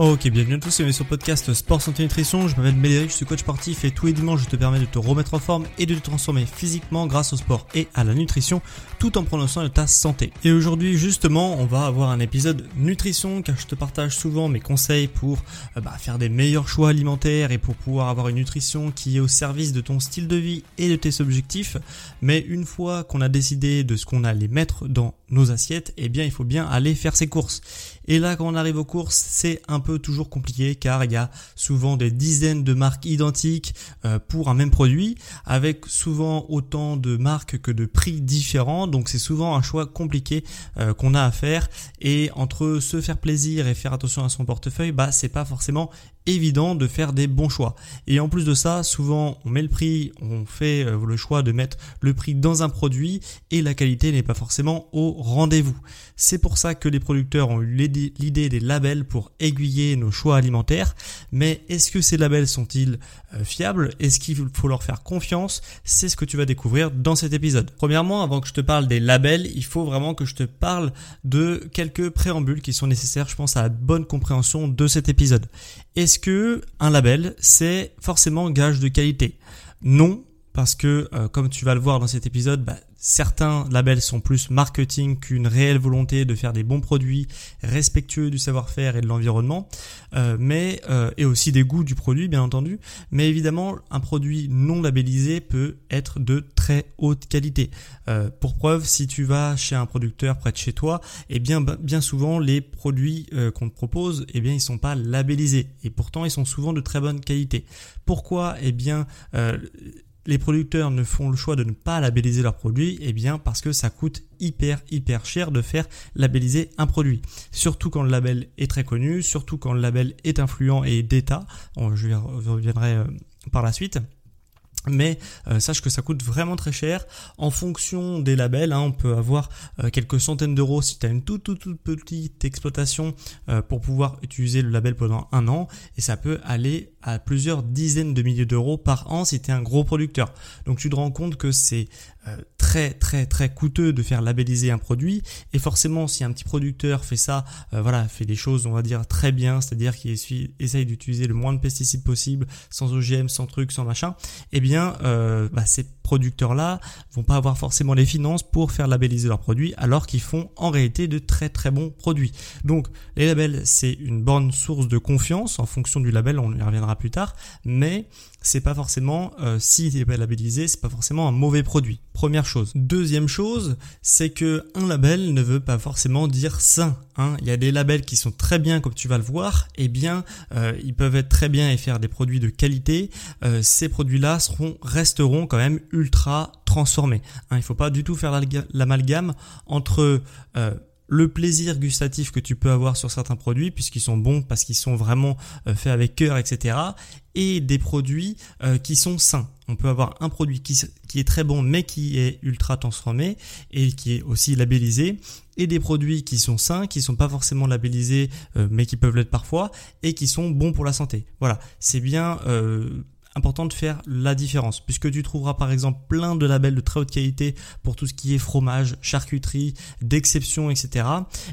Ok, bienvenue à tous, c'est sur podcast Sport Santé Nutrition. Je m'appelle Médéric, je suis coach sportif et tous les dimanches je te permets de te remettre en forme et de te transformer physiquement grâce au sport et à la nutrition tout en prenant soin de ta santé. Et aujourd'hui justement, on va avoir un épisode nutrition car je te partage souvent mes conseils pour euh, bah, faire des meilleurs choix alimentaires et pour pouvoir avoir une nutrition qui est au service de ton style de vie et de tes objectifs. Mais une fois qu'on a décidé de ce qu'on allait mettre dans nos assiettes, eh bien il faut bien aller faire ses courses. Et là quand on arrive aux courses, c'est un peu toujours compliqué car il y a souvent des dizaines de marques identiques euh, pour un même produit avec souvent autant de marques que de prix différents. Donc c'est souvent un choix compliqué euh, qu'on a à faire et entre se faire plaisir et faire attention à son portefeuille, bah c'est pas forcément évident de faire des bons choix. Et en plus de ça, souvent on met le prix, on fait euh, le choix de mettre le prix dans un produit et la qualité n'est pas forcément au rendez-vous. C'est pour ça que les producteurs ont eu l'idée des labels pour aiguiller nos choix alimentaires. Mais est-ce que ces labels sont-ils fiables Est-ce qu'il faut leur faire confiance? C'est ce que tu vas découvrir dans cet épisode. Premièrement, avant que je te parle des labels, il faut vraiment que je te parle de quelques préambules qui sont nécessaires, je pense, à la bonne compréhension de cet épisode. Est-ce que un label, c'est forcément gage de qualité? Non, parce que euh, comme tu vas le voir dans cet épisode, bah, certains labels sont plus marketing qu'une réelle volonté de faire des bons produits respectueux du savoir-faire et de l'environnement, euh, mais euh, et aussi des goûts du produit bien entendu. Mais évidemment, un produit non labellisé peut être de très haute qualité. pour preuve, si tu vas chez un producteur près de chez toi, eh bien bien souvent les produits qu'on te propose, eh bien ils sont pas labellisés et pourtant ils sont souvent de très bonne qualité. Pourquoi? Eh bien les producteurs ne font le choix de ne pas labelliser leurs produits Eh bien parce que ça coûte hyper hyper cher de faire labelliser un produit. Surtout quand le label est très connu, surtout quand le label est influent et d'état. Je reviendrai euh, par la suite. Mais euh, sache que ça coûte vraiment très cher. En fonction des labels, hein, on peut avoir euh, quelques centaines d'euros si tu as une toute, toute, toute petite exploitation euh, pour pouvoir utiliser le label pendant un an. Et ça peut aller à plusieurs dizaines de milliers d'euros par an si tu es un gros producteur. Donc tu te rends compte que c'est très très très coûteux de faire labelliser un produit et forcément si un petit producteur fait ça voilà fait des choses on va dire très bien c'est-à-dire qu'il essaye d'utiliser le moins de pesticides possible sans OGM sans truc sans machin eh bien euh, bah, ces producteurs-là vont pas avoir forcément les finances pour faire labelliser leurs produits alors qu'ils font en réalité de très très bons produits. Donc les labels c'est une bonne source de confiance en fonction du label, on y reviendra plus tard, mais c'est pas forcément euh, si il est pas labellisé, c'est pas forcément un mauvais produit. Première chose. Deuxième chose, c'est que un label ne veut pas forcément dire sain. Hein. Il y a des labels qui sont très bien, comme tu vas le voir, et eh bien euh, ils peuvent être très bien et faire des produits de qualité. Euh, ces produits-là resteront quand même ultra transformés. Hein. Il faut pas du tout faire l'amalgame entre euh, le plaisir gustatif que tu peux avoir sur certains produits puisqu'ils sont bons parce qu'ils sont vraiment euh, faits avec cœur, etc. Et des produits euh, qui sont sains. On peut avoir un produit qui, qui, est très bon mais qui est ultra transformé et qui est aussi labellisé et des produits qui sont sains, qui sont pas forcément labellisés euh, mais qui peuvent l'être parfois et qui sont bons pour la santé. Voilà, c'est bien important de faire la différence puisque tu trouveras par exemple plein de labels de très haute qualité pour tout ce qui est fromage, charcuterie, d'exception, etc.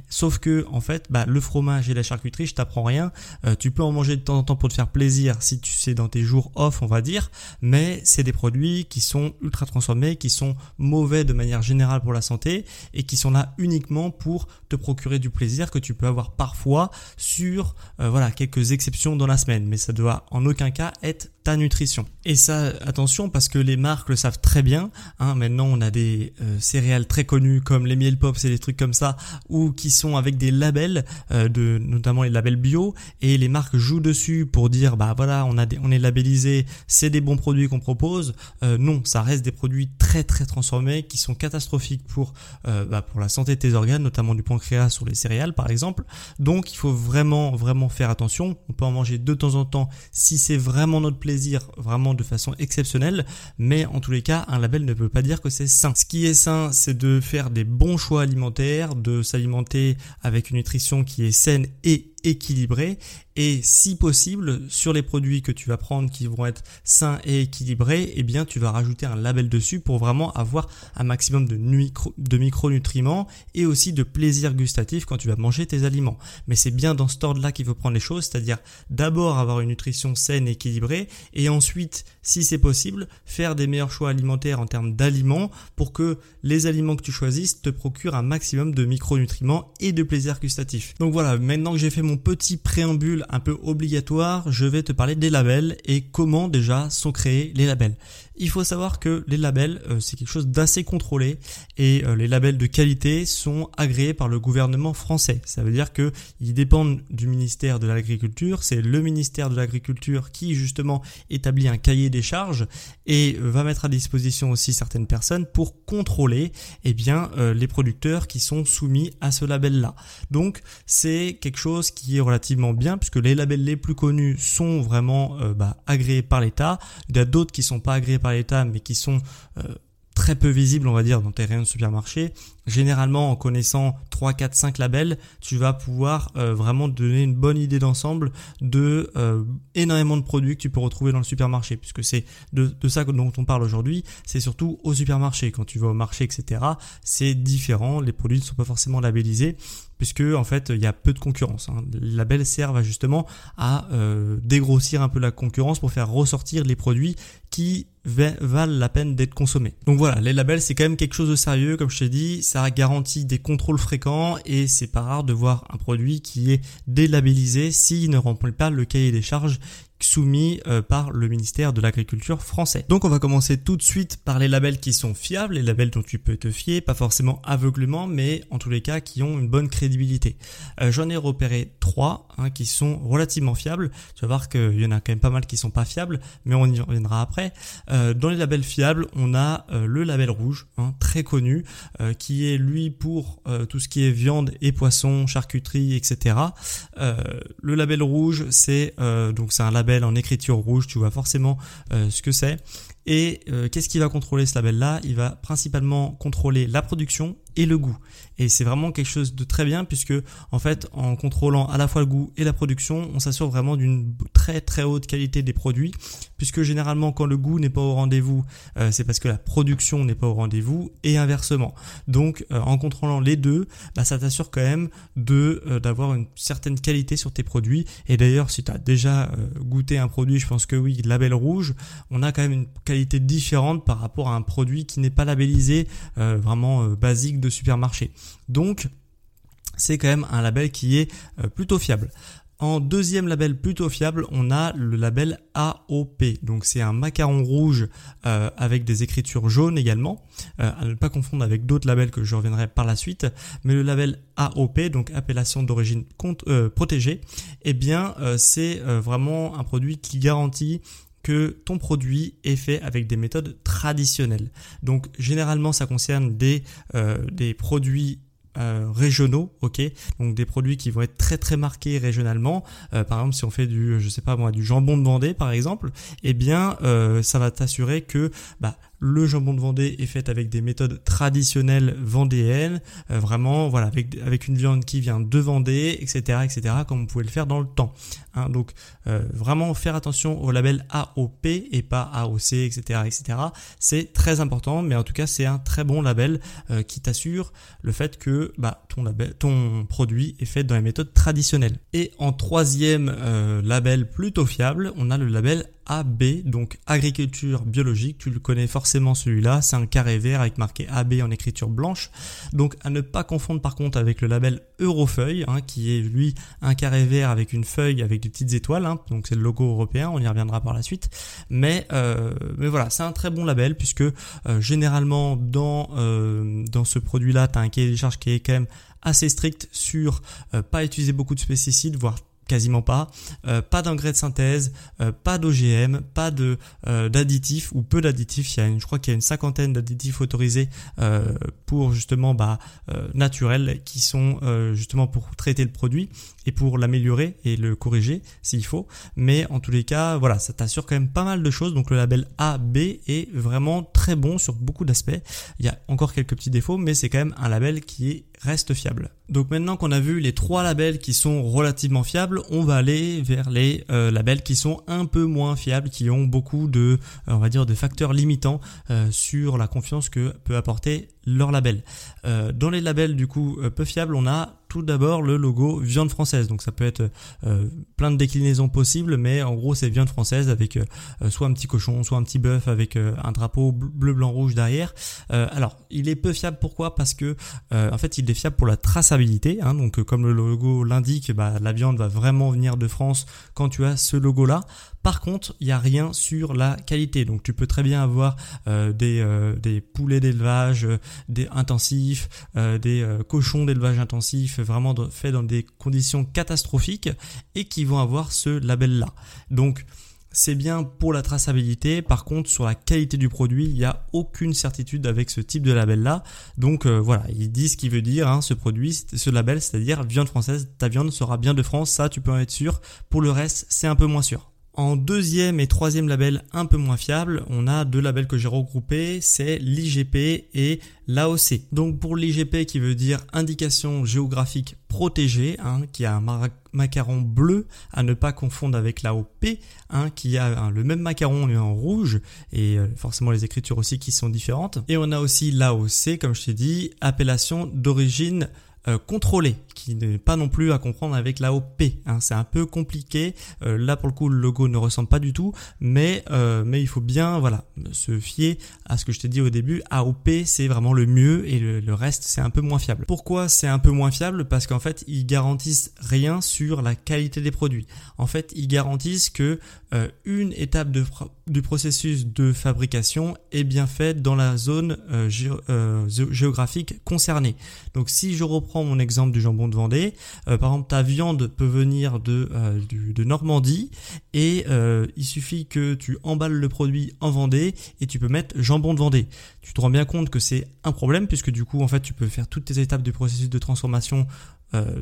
Sauf que en fait, bah, le fromage et la charcuterie, je t'apprends rien. Euh, tu peux en manger de temps en temps pour te faire plaisir si tu sais dans tes jours off, on va dire, mais c'est des produits qui sont ultra transformés, qui sont mauvais de manière générale pour la santé et qui sont là uniquement pour te procurer du plaisir que tu peux avoir parfois sur euh, voilà quelques exceptions dans la semaine, mais ça doit en aucun cas être nutrition. Et ça, attention, parce que les marques le savent très bien. Hein, maintenant, on a des euh, céréales très connues comme les miel pops et des trucs comme ça, ou qui sont avec des labels, euh, de, notamment les labels bio, et les marques jouent dessus pour dire, bah voilà, on a on est labellisé, c'est des bons produits qu'on propose. Euh, non, ça reste des produits très très transformés qui sont catastrophiques pour bah, pour la santé de tes organes, notamment du pancréas sur les céréales par exemple. Donc, il faut vraiment vraiment faire attention. On peut en manger de temps en temps si c'est vraiment notre plaisir vraiment de façon exceptionnelle, mais en tous les cas, un label ne peut pas dire que c'est sain. Ce qui est sain, c'est de faire des bons choix alimentaires, de s'alimenter avec une nutrition qui est saine et équilibré et si possible sur les produits que tu vas prendre qui vont être sains et équilibrés, eh bien tu vas rajouter un label dessus pour vraiment avoir un maximum de, micro, de micronutriments et aussi de plaisir gustatif quand tu vas manger tes aliments. Mais c'est bien dans ce ordre-là qu'il faut prendre les choses, c'est-à-dire d'abord avoir une nutrition saine et équilibrée et ensuite, si c'est possible, faire des meilleurs choix alimentaires en termes d'aliments pour que les aliments que tu choisisses te procurent un maximum de micronutriments et de plaisir gustatif. Donc voilà, maintenant que j'ai fait mon petit préambule un peu obligatoire, je vais te parler des labels et comment déjà sont créés les labels. Il faut savoir que les labels, euh, c'est quelque chose d'assez contrôlé et euh, les labels de qualité sont agréés par le gouvernement français. Ça veut dire que ils dépendent du ministère de l'Agriculture. C'est le ministère de l'Agriculture qui justement établit un cahier des charges et euh, va mettre à disposition aussi certaines personnes pour contrôler eh bien les producteurs qui sont soumis à ce label-là. Donc c'est quelque chose qui est relativement bien puisque les labels les plus connus sont vraiment bah, agréés par l'État. Il y a d'autres qui sont pas agréés par l'État, mais qui sont euh, très peu visibles, on va dire, dans tes rayons de supermarché. Généralement, en connaissant 3, 4, 5 labels, tu vas pouvoir euh, vraiment donner une bonne idée d'ensemble de euh, énormément de produits que tu peux retrouver dans le supermarché, puisque c'est de, ça dont on parle aujourd'hui. C'est surtout au supermarché. Quand tu vas au marché, etc., c'est différent. Les produits ne sont pas forcément labellisés puisque en fait il y a peu de concurrence. Hein. Les labels servent justement à euh, dégrossir un peu la concurrence pour faire ressortir les produits qui valent la peine d'être consommés. Donc voilà, les labels c'est quand même quelque chose de sérieux, comme je t'ai dit, ça garantit des contrôles fréquents et c'est pas rare de voir un produit qui est délabellisé s'il ne remplit pas le cahier des charges soumis euh, par le ministère de l'Agriculture français. Donc on va commencer tout de suite par les labels qui sont fiables, les labels dont tu peux te fier, pas forcément aveuglement, mais en tous les cas qui ont une bonne crédibilité. Euh, J'en ai repéré trois hein, qui sont relativement fiables. Tu vas voir qu'il y en a quand même pas mal qui sont pas fiables, mais on y reviendra après. Euh, dans les labels fiables, on a le label rouge, hein, très connu, qui est lui pour tout ce qui est viande et poisson, charcuterie, etc. le label rouge, c'est donc c'est un label en écriture rouge, tu vois forcément euh, ce que c'est. Et euh, qu'est-ce qui va contrôler ce label-là? Il va principalement contrôler la production et le goût. Et c'est vraiment quelque chose de très bien puisque en fait en contrôlant à la fois le goût et la production, on s'assure vraiment d'une très très haute qualité des produits puisque généralement quand le goût n'est pas au rendez-vous, euh, c'est parce que la production n'est pas au rendez-vous et inversement. Donc euh, en contrôlant les deux, bah, ça t'assure quand même de euh, d'avoir une certaine qualité sur tes produits et d'ailleurs si tu as déjà goûté un produit, je pense que oui, label rouge, on a quand même une qualité différente par rapport à un produit qui n'est pas labellisé vraiment basique supermarché. Donc, c'est quand même un label qui est euh, plutôt fiable. En deuxième label plutôt fiable, on a le label AOP. Donc c'est un macaron rouge euh, avec des écritures jaunes également, euh, à ne pas confondre avec d'autres labels que je reviendrai par la suite. Mais le label AOP, donc appellation d'origine protégée, eh bien c'est vraiment un produit qui garantit que ton produit est fait avec des méthodes traditionnelles. Donc généralement ça concerne des, euh, des produits euh, régionaux, ok, donc des produits qui vont être très très marqués régionalement. Euh, par exemple, si on fait du, je sais pas moi, du jambon de Vendée par exemple, eh bien, ça va t'assurer que bah, le jambon de Vendée est fait avec des méthodes traditionnelles vendéennes, euh, vraiment voilà avec, une viande qui vient de Vendée, etc., etc., comme vous pouvez le faire dans le temps. Hein. donc euh, vraiment faire attention au label AOP et pas AOC, etc., etc. C'est très important, mais en tout cas c'est un très bon label euh, qui t'assure le fait que bah, ton, ton produit est fait dans les méthodes traditionnelles. Et en troisième label plutôt fiable, on a le label AB, donc agriculture biologique, tu le connais forcément celui-là, c'est un carré vert avec marqué AB en écriture blanche. Donc à ne pas confondre par contre avec le label Eurofeuille, hein, qui est lui un carré vert avec une feuille avec des petites étoiles, hein, donc c'est le logo européen, on y reviendra par la suite. Mais, euh, mais voilà, c'est un très bon label puisque euh, généralement dans, euh, dans ce produit-là, tu as un cahier des charges qui est quand même assez strict sur pas utiliser beaucoup de pesticides, voire quasiment pas, euh, pas d'engrais de synthèse, euh, pas d'OGM, pas de euh, d'additifs ou peu d'additifs. Il y a une, je crois qu'il y a une cinquantaine d'additifs autorisés pour justement bah naturels qui sont justement pour traiter le produit et pour l'améliorer et le corriger s'il faut. Mais en tous les cas, voilà, ça t'assure quand même pas mal de choses. Donc le label A, B est vraiment très bon sur beaucoup d'aspects. Il y a encore quelques petits défauts, mais c'est quand même un label qui est reste fiable. Donc maintenant qu'on a vu les trois labels qui sont relativement fiables, on va aller vers les euh, labels qui sont un peu moins fiables, qui ont beaucoup de, euh, on va dire, de facteurs limitants euh, sur la confiance que peut apporter leur label. dans les labels du coup peu fiables, on a tout d'abord le logo viande française. Donc ça peut être plein de déclinaisons possibles, mais en gros c'est viande française avec soit un petit cochon, soit un petit bœuf avec un drapeau bleu, blanc, rouge derrière. alors il est peu fiable pourquoi? Parce que en fait il est fiable pour la traçabilité. Hein, donc comme le logo l'indique, bah, la viande va vraiment venir de France quand tu as ce logo-là. Par contre, il n'y a rien sur la qualité. Donc tu peux très bien avoir euh, des, euh, des poulets d'élevage euh, des intensifs, des cochons d'élevage intensif, vraiment faits dans des conditions catastrophiques et qui vont avoir ce label-là. Donc c'est bien pour la traçabilité. Par contre, sur la qualité du produit, il n'y a aucune certitude avec ce type de label-là. Donc voilà, il dit ce qu'il veut dire, hein, ce produit, ce label, c'est-à-dire viande française, ta viande sera bien de France, ça tu peux en être sûr. Pour le reste, c'est un peu moins sûr. En deuxième et troisième label un peu moins fiable, on a deux labels que j'ai regroupés, c'est l'IGP et l'AOC. Donc pour l'IGP qui veut dire indication géographique protégée, hein, qui a un macaron bleu à ne pas confondre avec l'AOP, hein, qui a le même macaron mais en rouge et euh, forcément les écritures aussi qui sont différentes. Et on a aussi l'AOC, comme je t'ai dit, appellation d'origine euh, contrôlée qui n'est pas non plus à comprendre avec l'AOP. Hein. C'est un peu compliqué. Euh, là pour le coup le logo ne ressemble pas du tout, mais euh, mais il faut bien voilà se fier à ce que je t'ai dit au début. AOP c'est vraiment le mieux et le, reste c'est un peu moins fiable. Pourquoi c'est un peu moins fiable? Parce qu'en fait ils garantissent rien sur la qualité des produits. En fait ils garantissent que euh, une étape du processus de fabrication est bien faite dans la zone géographique concernée. Donc si je reprends mon exemple du jambon Vendée. Euh, par exemple, ta viande peut venir de, euh, de Normandie et euh, il suffit que tu emballes le produit en Vendée et tu peux mettre jambon de Vendée. Tu te rends bien compte que c'est un problème puisque du coup, en fait, tu peux faire toutes tes étapes du processus de transformation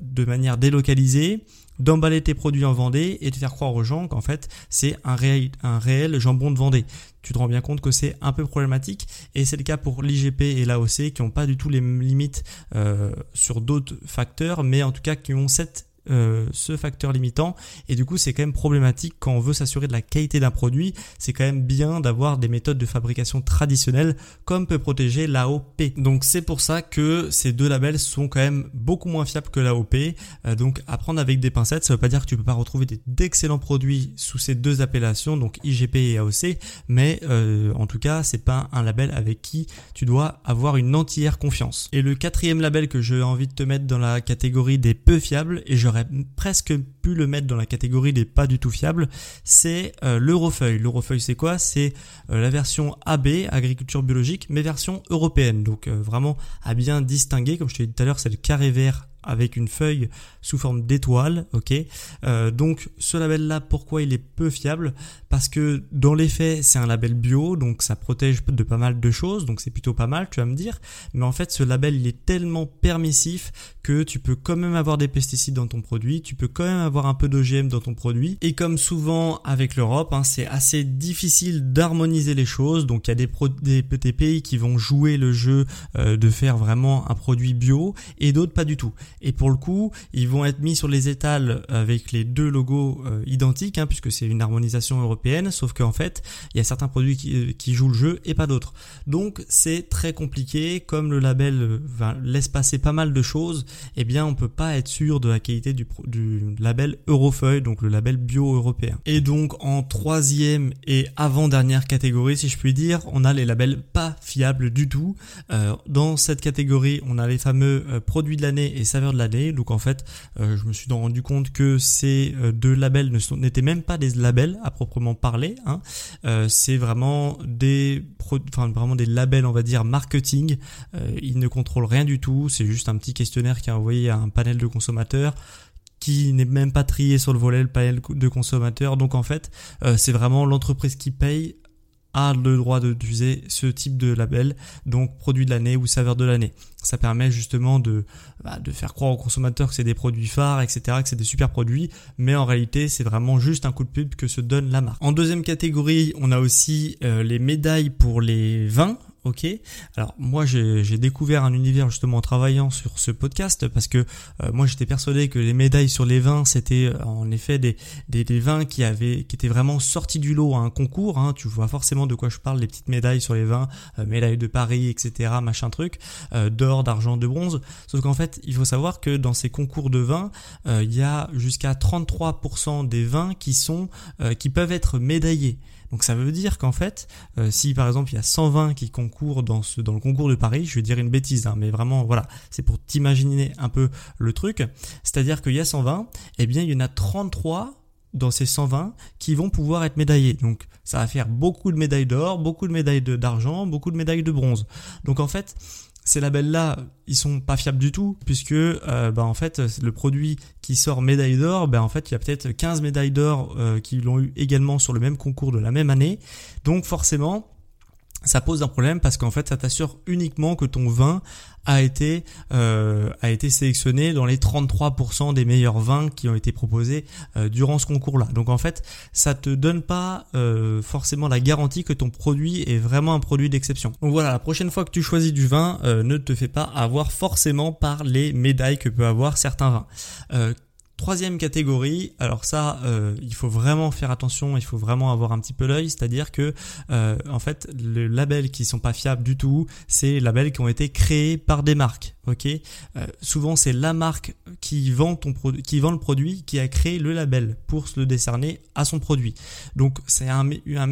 de manière délocalisée, d'emballer tes produits en Vendée et de faire croire aux gens qu'en fait c'est un réel, jambon de Vendée. Tu te rends bien compte que c'est un peu problématique et c'est le cas pour l'IGP et l'AOC qui n'ont pas du tout les limites euh, sur d'autres facteurs mais en tout cas qui ont cette euh, ce facteur limitant. Et du coup c'est quand même problématique quand on veut s'assurer de la qualité d'un produit. C'est quand même bien d'avoir des méthodes de fabrication traditionnelles comme peut protéger l'AOP donc c'est pour ça que ces deux labels sont quand même beaucoup moins fiables que l'AOP euh, donc à prendre avec des pincettes ça veut pas dire que tu peux pas retrouver d'excellents produits sous ces deux appellations donc IGP et AOC mais euh, en tout cas c'est pas un label avec qui tu dois avoir une entière confiance. Et le quatrième label que j'ai envie de te mettre dans la catégorie des peu fiables et je presque pu le mettre dans la catégorie des pas du tout fiables, c'est euh, l'Eurofeuille. L'Eurofeuille c'est quoi? C'est euh, la version AB, agriculture biologique, mais version européenne. Donc euh, vraiment à bien distinguer, comme je te l'ai dit tout à l'heure, c'est le carré vert avec une feuille sous forme d'étoile, ok? Euh, donc ce label-là, pourquoi il est peu fiable? Parce que dans les faits, c'est un label bio, donc ça protège de pas mal de choses, donc c'est plutôt pas mal, tu vas me dire. Mais en fait, ce label, il est tellement permissif que tu peux quand même avoir des pesticides dans ton produit, tu peux quand même avoir un peu d'OGM dans ton produit. Et comme souvent avec l'Europe, hein, c'est assez difficile d'harmoniser les choses. Donc il y a des, des, des, pays qui vont jouer le jeu euh, de faire vraiment un produit bio et d'autres pas du tout. Et pour le coup, ils vont être mis sur les étals avec les deux logos euh, identiques, hein, puisque c'est une harmonisation européenne. Sauf qu'en fait, il y a certains produits qui, euh, jouent le jeu et pas d'autres. Donc c'est très compliqué. Comme le label laisse passer pas mal de choses, eh bien on peut pas être sûr de la qualité du, label Eurofeuille, donc le label bio européen. Et donc en troisième et avant-dernière catégorie, si je puis dire, on a les labels pas fiables du tout. Euh, dans cette catégorie, on a les fameux euh, produits de l'année et saveurs de l'année. Donc en fait, euh, je me suis rendu compte que ces deux labels n'étaient même pas des labels à proprement parler. Hein. c'est vraiment des, enfin vraiment des labels, on va dire marketing. ils ne contrôlent rien du tout. C'est juste un petit questionnaire qui est envoyé à un panel de consommateurs qui n'est même pas trié sur le volet le panel de consommateurs. Donc en fait, euh, c'est vraiment l'entreprise qui paye a le droit d'utiliser ce type de label, donc produit de l'année ou saveur de l'année. Ça permet justement de, bah, de faire croire aux consommateurs que c'est des produits phares, etc., que c'est des super produits, mais en réalité c'est vraiment juste un coup de pub que se donne la marque. En deuxième catégorie, on a aussi euh, les médailles pour les vins. Ok. Alors moi j'ai découvert un univers justement en travaillant sur ce podcast parce que euh, moi j'étais persuadé que les médailles sur les vins c'était euh, en effet des, des, vins qui avaient qui étaient vraiment sortis du lot à un concours. Hein. Tu vois forcément de quoi je parle, les petites médailles sur les vins, euh, médailles de Paris, etc. Machin truc, d'or, d'argent, de bronze. Sauf qu'en fait il faut savoir que dans ces concours de vins il y a jusqu'à 33% des vins qui sont qui peuvent être médaillés. Donc ça veut dire qu'en fait, euh, si par exemple il y a 120 qui concourent dans, ce, dans le concours de Paris, je vais dire une bêtise, hein, mais vraiment voilà, c'est pour t'imaginer un peu le truc. C'est-à-dire qu'il y a 120, eh bien il y en a 33 dans ces 120 qui vont pouvoir être médaillés. Donc ça va faire beaucoup de médailles d'or, beaucoup de médailles d'argent, beaucoup de médailles de bronze. Donc en fait, ces labels-là, ils sont pas fiables du tout, puisque euh, bah, en fait, le produit qui sort médaille d'or, bah, en fait, il y a peut-être 15 médailles d'or euh, qui l'ont eu également sur le même concours de la même année. Donc forcément, ça pose un problème parce qu'en fait ça t'assure uniquement que ton vin a été euh, a été sélectionné dans les 33% des meilleurs vins qui ont été proposés euh, durant ce concours-là. Donc en fait, ça te donne pas euh, forcément la garantie que ton produit est vraiment un produit d'exception. Donc voilà, la prochaine fois que tu choisis du vin, ne te fais pas avoir forcément par les médailles que peut avoir certains vins. Troisième catégorie, alors ça, euh, il faut vraiment faire attention, il faut vraiment avoir un petit peu l'œil, c'est-à-dire que euh, en fait, les labels qui sont pas fiables du tout, c'est les labels qui ont été créés par des marques. Ok, euh, souvent c'est la marque qui vend ton qui vend le produit, qui a créé le label pour se le décerner à son produit. Donc c'est un,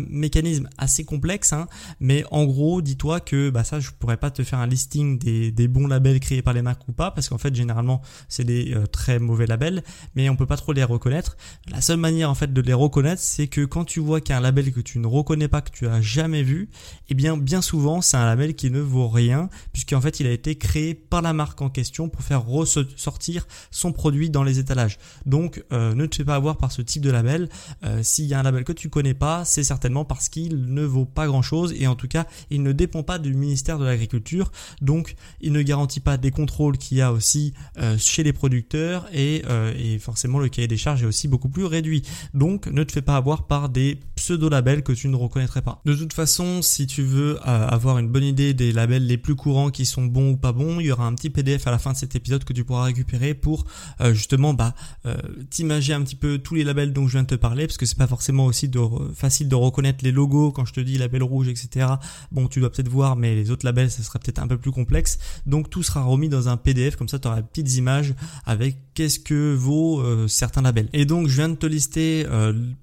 mécanisme assez complexe, hein, mais en gros, dis-toi que bah ça, je pourrais pas te faire un listing des, des bons labels créés par les marques ou pas, parce qu'en fait généralement c'est des très mauvais labels mais on peut pas trop les reconnaître. La seule manière en fait de les reconnaître, c'est que quand tu vois qu'il y a un label que tu ne reconnais pas, que tu as jamais vu, eh bien bien souvent c'est un label qui ne vaut rien, puisqu'en fait il a été créé par la marque en question pour faire ressortir son produit dans les étalages. Donc euh, ne te fais pas avoir par ce type de label. Euh, s'il y a un label que tu connais pas, c'est certainement parce qu'il ne vaut pas grand chose et en tout cas il ne dépend pas du ministère de l'Agriculture, donc il ne garantit pas des contrôles qu'il y a aussi euh, chez les producteurs et, et forcément le cahier des charges est aussi beaucoup plus réduit. Donc ne te fais pas avoir par des pseudo-labels que tu ne reconnaîtrais pas. De toute façon, si tu veux euh, avoir une bonne idée des labels les plus courants qui sont bons ou pas bons, il y aura un petit PDF à la fin de cet épisode que tu pourras récupérer pour euh, justement bah, euh, t'imager un petit peu tous les labels dont je viens de te parler, parce que c'est pas forcément aussi facile de reconnaître les logos quand je te dis label rouge, etc. Bon, tu dois peut-être voir, mais les autres labels, ça sera peut-être un peu plus complexe. Donc tout sera remis dans un PDF, comme ça tu auras petites images avec qu'est-ce que vaut vaut certains labels. Et donc je viens de te lister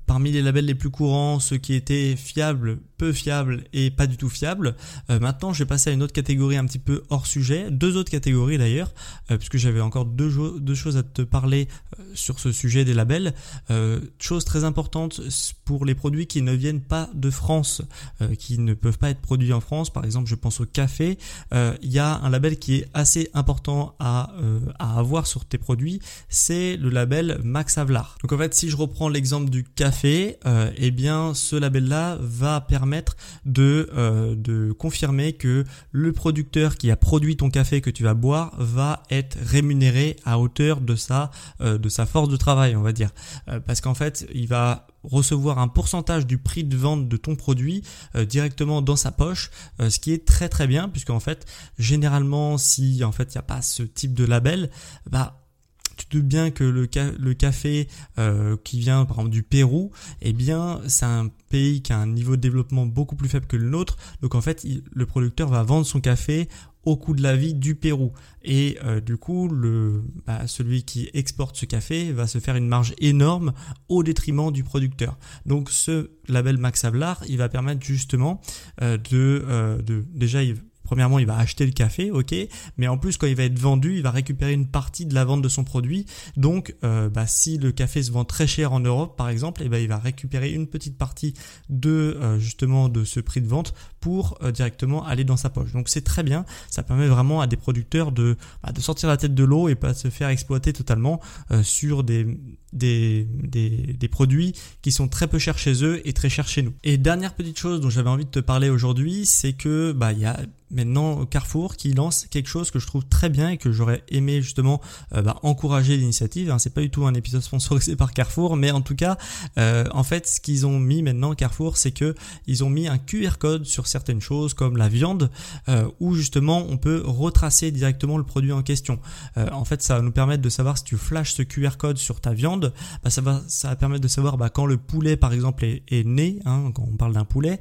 parmi les labels les plus courants, ceux qui étaient fiables, peu fiables et pas du tout fiables. maintenant je vais passer à une autre catégorie un petit peu hors sujet, deux autres catégories d'ailleurs, puisque j'avais encore deux, choses à te parler sur ce sujet des labels. chose très importante pour les produits qui ne viennent pas de France, qui ne peuvent pas être produits en France, par exemple je pense au café, euh, il y a un label qui est assez important euh, à avoir sur tes produits, c'est le label Max Havelaar. Donc en fait si je reprends l'exemple du café, euh, eh bien ce label-là va permettre de, de confirmer que le producteur qui a produit ton café que tu vas boire va être rémunéré à hauteur de sa, sa force de travail, on va dire. parce qu'en fait, il va recevoir un pourcentage du prix de vente de ton produit euh, directement dans sa poche, euh, ce qui est très très bien puisque en fait généralement si en fait il n'y a pas ce type de label, bah tu te bien que le, café euh, qui vient par exemple du Pérou, eh bien c'est un pays qui a un niveau de développement beaucoup plus faible que le nôtre. Donc en fait, le producteur va vendre son café au coût de la vie du Pérou. Et euh, du coup, bah, celui qui exporte ce café va se faire une marge énorme au détriment du producteur. Donc ce label Max Havelaar, il va permettre justement euh, de, de déjà Premièrement, il va acheter le café, ok, mais en plus quand il va être vendu, il va récupérer une partie de la vente de son produit. Donc, euh, bah, si le café se vend très cher en Europe, par exemple, et eh ben, il va récupérer une petite partie de euh, justement de ce prix de vente pour euh, directement aller dans sa poche. Donc c'est très bien, ça permet vraiment à des producteurs de, bah, de sortir la tête de l'eau et pas se faire exploiter totalement sur des, des, produits qui sont très peu chers chez eux et très chers chez nous. Et dernière petite chose dont j'avais envie de te parler aujourd'hui, c'est que bah il y a maintenant Carrefour qui lance quelque chose que je trouve très bien et que j'aurais aimé justement euh, bah, encourager l'initiative. Hein. C'est pas du tout un épisode sponsorisé par Carrefour, mais en tout cas, euh, en fait, ce qu'ils ont mis maintenant Carrefour, c'est que ils ont mis un QR code sur certaines choses comme la viande, euh, où justement on peut retracer directement le produit en question. en fait, ça va nous permettre de savoir si tu flashes ce QR code sur ta viande, bah, ça va permettre de savoir bah, quand le poulet par exemple est, né, hein, quand on parle d'un poulet,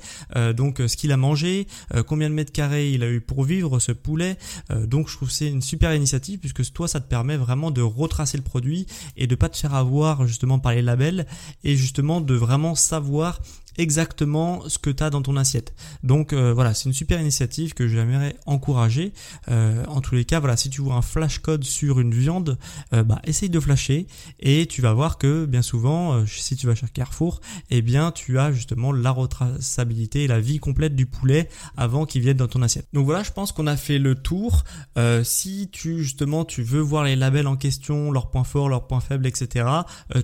donc ce qu'il a mangé, combien de mètres carrés il a eu pour vivre ce poulet. Euh, donc je trouve c'est une super initiative puisque toi ça te permet vraiment de retracer le produit et de pas te faire avoir justement par les labels et justement de vraiment savoir exactement ce que tu as dans ton assiette. Donc euh, voilà, c'est une super initiative que j'aimerais encourager. Euh, en tous les cas, voilà, si tu vois un flash code sur une viande, euh, bah, essaye de flasher et tu vas voir que bien souvent, si tu vas chez Carrefour, eh bien tu as justement la retraçabilité et la vie complète du poulet avant qu'il vienne dans ton assiette. Donc voilà, je pense qu'on a fait le tour. si tu justement tu veux voir les labels en question, leurs points forts, leurs points faibles, etc.,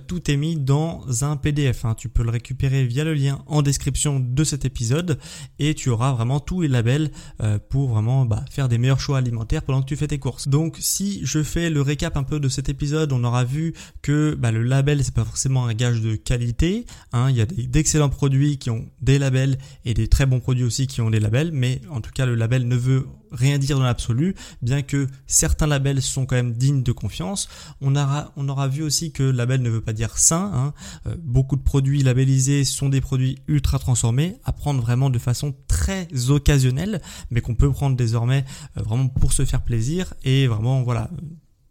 tout est mis dans un PDF. Hein. Tu peux le récupérer via le lien en description de cet épisode et tu auras vraiment tous les labels euh, pour vraiment bah, faire des meilleurs choix alimentaires pendant que tu fais tes courses. Donc si je fais le récap un peu de cet épisode, on aura vu que bah, le label c'est pas forcément un gage de qualité. Hein. il y a d'excellents produits qui ont des labels et des très bons produits aussi qui ont des labels, mais en tout cas le label ne veut rien dire dans l'absolu, bien que certains labels sont quand même dignes de confiance. On aura, on aura vu aussi que label ne veut pas dire sain. Hein. Euh, beaucoup de produits labellisés sont des produits ultra transformés, à prendre vraiment de façon très occasionnelle, mais qu'on peut prendre désormais euh, vraiment pour se faire plaisir et vraiment voilà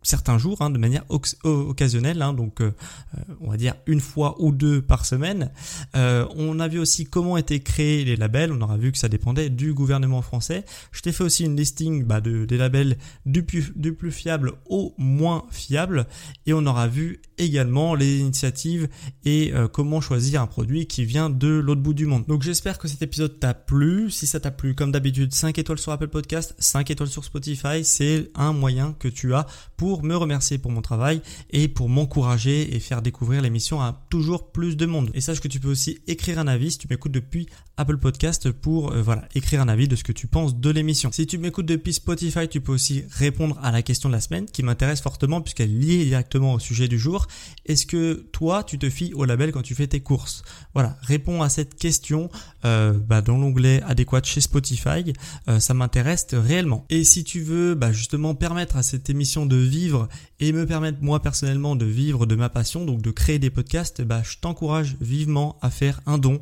certains jours, hein, de manière occasionnelle, hein, donc euh, euh, on va dire une fois ou deux par semaine. Euh, on a vu aussi comment étaient créés les labels, on aura vu que ça dépendait du gouvernement français. Je t'ai fait aussi une listing bah, de, des labels du plus, du plus fiable au moins fiable, et on aura vu également les initiatives et comment choisir un produit qui vient de l'autre bout du monde. Donc j'espère que cet épisode t'a plu. Si ça t'a plu, comme d'habitude, 5 étoiles sur Apple Podcast, 5 étoiles sur Spotify, c'est un moyen que tu as pour me remercier pour mon travail et pour m'encourager et faire découvrir l'émission à toujours plus de monde. Et sache que tu peux aussi écrire un avis si tu m'écoutes depuis Apple Podcast pour euh, voilà écrire un avis de ce que tu penses de l'émission. Si tu m'écoutes depuis Spotify, tu peux aussi répondre à la question de la semaine qui m'intéresse fortement puisqu'elle est liée directement au sujet du jour. Est-ce que toi tu te fies au label quand tu fais tes courses? Voilà, réponds à cette question euh, bah, dans l'onglet adéquat chez Spotify. Euh, ça m'intéresse réellement. Et si tu veux bah, justement permettre à cette émission de et me permettre moi personnellement de vivre de ma passion, donc de créer des podcasts, bah, je t'encourage vivement à faire un don.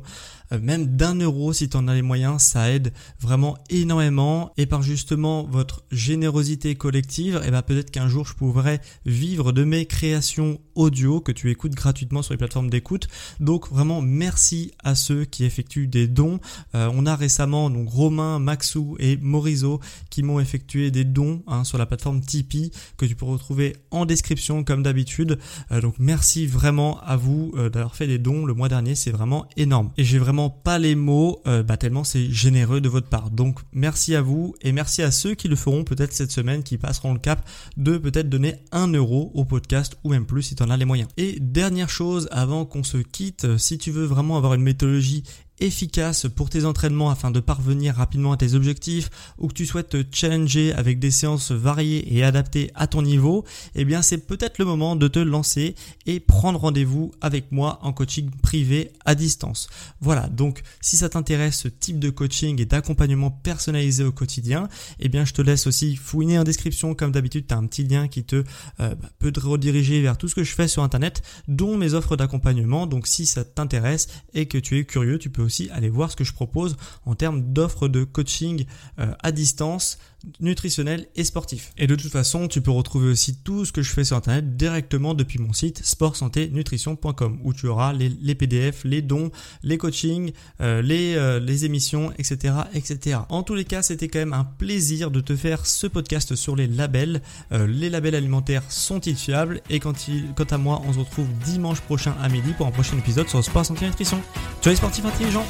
Euh, même d'un euro si tu en as les moyens, ça aide vraiment énormément. Et par justement votre générosité collective, et eh ben peut-être qu'un jour je pourrais vivre de mes créations audio que tu écoutes gratuitement sur les plateformes d'écoute. Donc vraiment merci à ceux qui effectuent des dons. Euh, on a récemment donc Romain, Maxou et Morizo qui m'ont effectué des dons hein, sur la plateforme Tipeee que tu peux retrouver en description comme d'habitude. Euh, donc merci vraiment à vous d'avoir fait des dons le mois dernier, c'est vraiment énorme. Et j'ai vraiment pas les mots, bah, tellement c'est généreux de votre part. Donc merci à vous et merci à ceux qui le feront peut-être cette semaine, qui passeront le cap de peut-être donner un euro au podcast ou même plus si tu en as les moyens. Et dernière chose avant qu'on se quitte, si tu veux vraiment avoir une méthodologie efficace pour tes entraînements afin de parvenir rapidement à tes objectifs ou que tu souhaites te challenger avec des séances variées et adaptées à ton niveau, eh bien c'est peut-être le moment de te lancer et prendre rendez-vous avec moi en coaching privé à distance. Voilà, donc si ça t'intéresse ce type de coaching et d'accompagnement personnalisé au quotidien, eh bien je te laisse aussi fouiner en description comme d'habitude, tu as un petit lien qui te euh, bah, peut te rediriger vers tout ce que je fais sur internet, dont mes offres d'accompagnement. Donc si ça t'intéresse et que tu es curieux, tu peux aussi aller voir ce que je propose en termes d'offres de coaching euh, à distance nutritionnel et sportif. Et de toute façon, tu peux retrouver aussi tout ce que je fais sur internet directement depuis mon site sportsanténutrition.com où tu auras les, PDF, les dons, les coachings, euh, les, euh, les émissions, etc., etc. En tous les cas, c'était quand même un plaisir de te faire ce podcast sur les labels. les labels alimentaires sont-ils fiables? Et quand quant à moi, on se retrouve dimanche prochain à midi pour un prochain épisode sur Sport Santé Nutrition. Tu es sportif intelligent